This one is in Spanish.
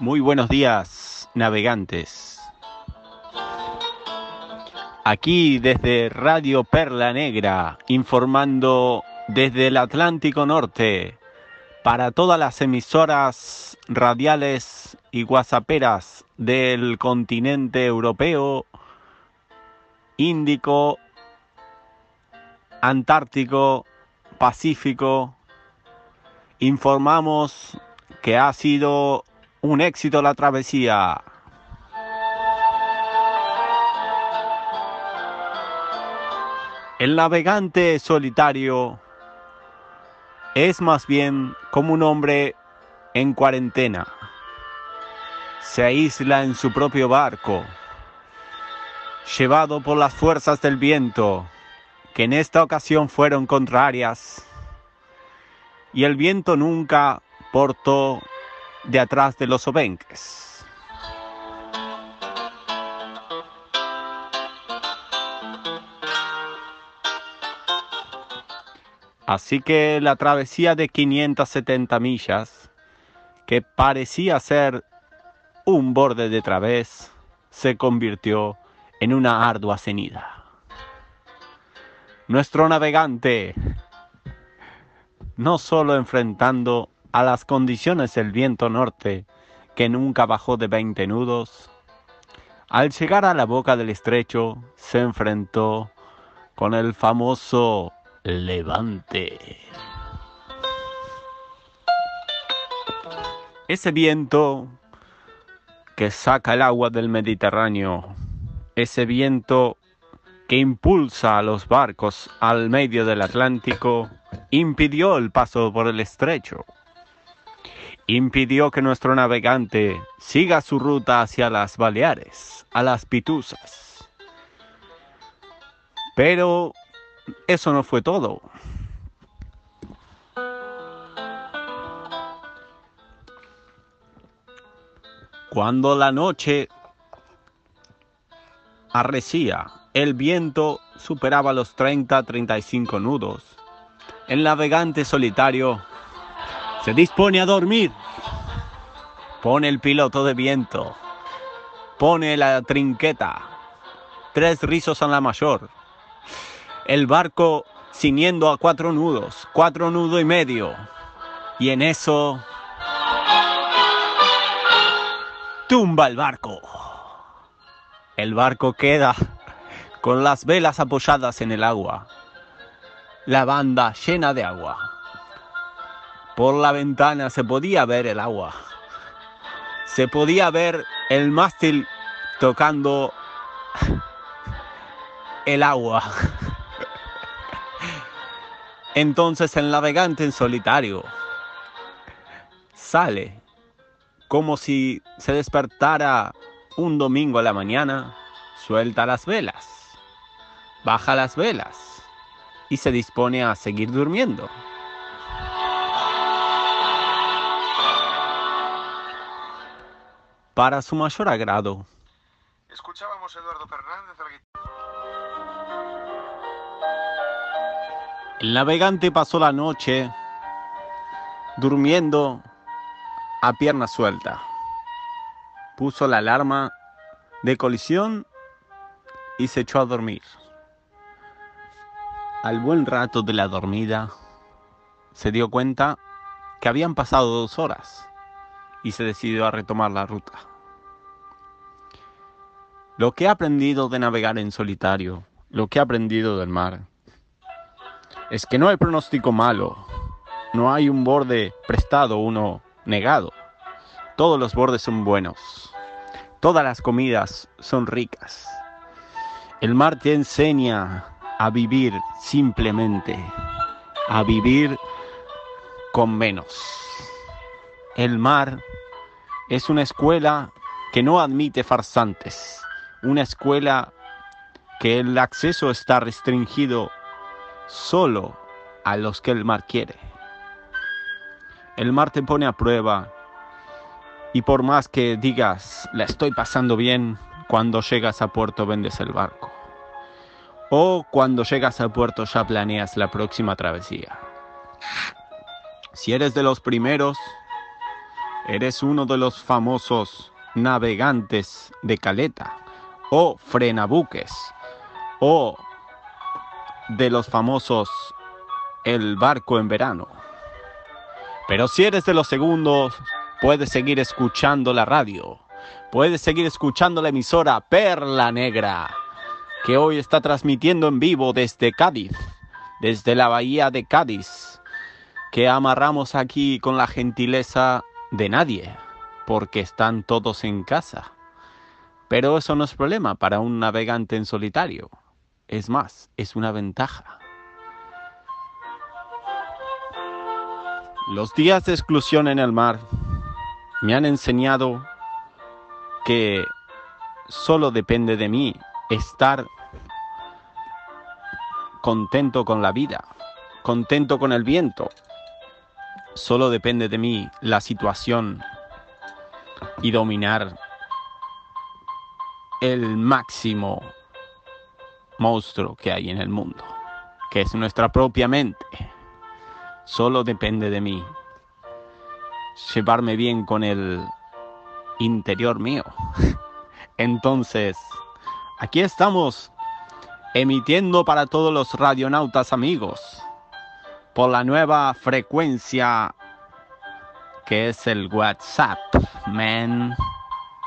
Muy buenos días, navegantes. Aquí desde Radio Perla Negra, informando desde el Atlántico Norte para todas las emisoras radiales y guasaperas del continente europeo, Índico, Antártico, Pacífico, informamos que ha sido un éxito la travesía. El navegante solitario es más bien como un hombre en cuarentena. Se aísla en su propio barco, llevado por las fuerzas del viento, que en esta ocasión fueron contrarias, y el viento nunca portó de atrás de los obenques. Así que la travesía de 570 millas, que parecía ser un borde de través, se convirtió en una ardua cenida. Nuestro navegante, no solo enfrentando a las condiciones del viento norte, que nunca bajó de 20 nudos, al llegar a la boca del estrecho se enfrentó con el famoso levante. Ese viento que saca el agua del Mediterráneo, ese viento que impulsa a los barcos al medio del Atlántico, impidió el paso por el estrecho. Impidió que nuestro navegante siga su ruta hacia las Baleares, a las Pituzas. Pero eso no fue todo. Cuando la noche arrecía, el viento superaba los 30-35 nudos. El navegante solitario se dispone a dormir. Pone el piloto de viento. Pone la trinqueta. Tres rizos a la mayor el barco ciñendo a cuatro nudos, cuatro nudos y medio. Y en eso tumba el barco. El barco queda con las velas apoyadas en el agua, la banda llena de agua. Por la ventana se podía ver el agua. Se podía ver el mástil tocando el agua. Entonces el navegante en solitario sale como si se despertara un domingo a la mañana, suelta las velas, baja las velas y se dispone a seguir durmiendo. Para su mayor agrado, escuchábamos a Eduardo Fernández El navegante pasó la noche durmiendo a pierna suelta. Puso la alarma de colisión y se echó a dormir. Al buen rato de la dormida, se dio cuenta que habían pasado dos horas y se decidió a retomar la ruta. Lo que he aprendido de navegar en solitario, lo que he aprendido del mar, es que no hay pronóstico malo, no hay un borde prestado, uno negado. Todos los bordes son buenos, todas las comidas son ricas. El mar te enseña a vivir simplemente, a vivir con menos. El mar es una escuela que no admite farsantes, una escuela que el acceso está restringido solo a los que el mar quiere. El mar te pone a prueba y por más que digas, la estoy pasando bien, cuando llegas a puerto vendes el barco. O cuando llegas a puerto ya planeas la próxima travesía. Si eres de los primeros, Eres uno de los famosos navegantes de caleta o frenabuques o de los famosos el barco en verano. Pero si eres de los segundos, puedes seguir escuchando la radio, puedes seguir escuchando la emisora Perla Negra, que hoy está transmitiendo en vivo desde Cádiz, desde la bahía de Cádiz, que amarramos aquí con la gentileza de nadie, porque están todos en casa. Pero eso no es problema para un navegante en solitario. Es más, es una ventaja. Los días de exclusión en el mar me han enseñado que solo depende de mí estar contento con la vida, contento con el viento. Solo depende de mí la situación y dominar el máximo monstruo que hay en el mundo, que es nuestra propia mente. Solo depende de mí llevarme bien con el interior mío. Entonces, aquí estamos emitiendo para todos los radionautas amigos por la nueva frecuencia que es el WhatsApp, man.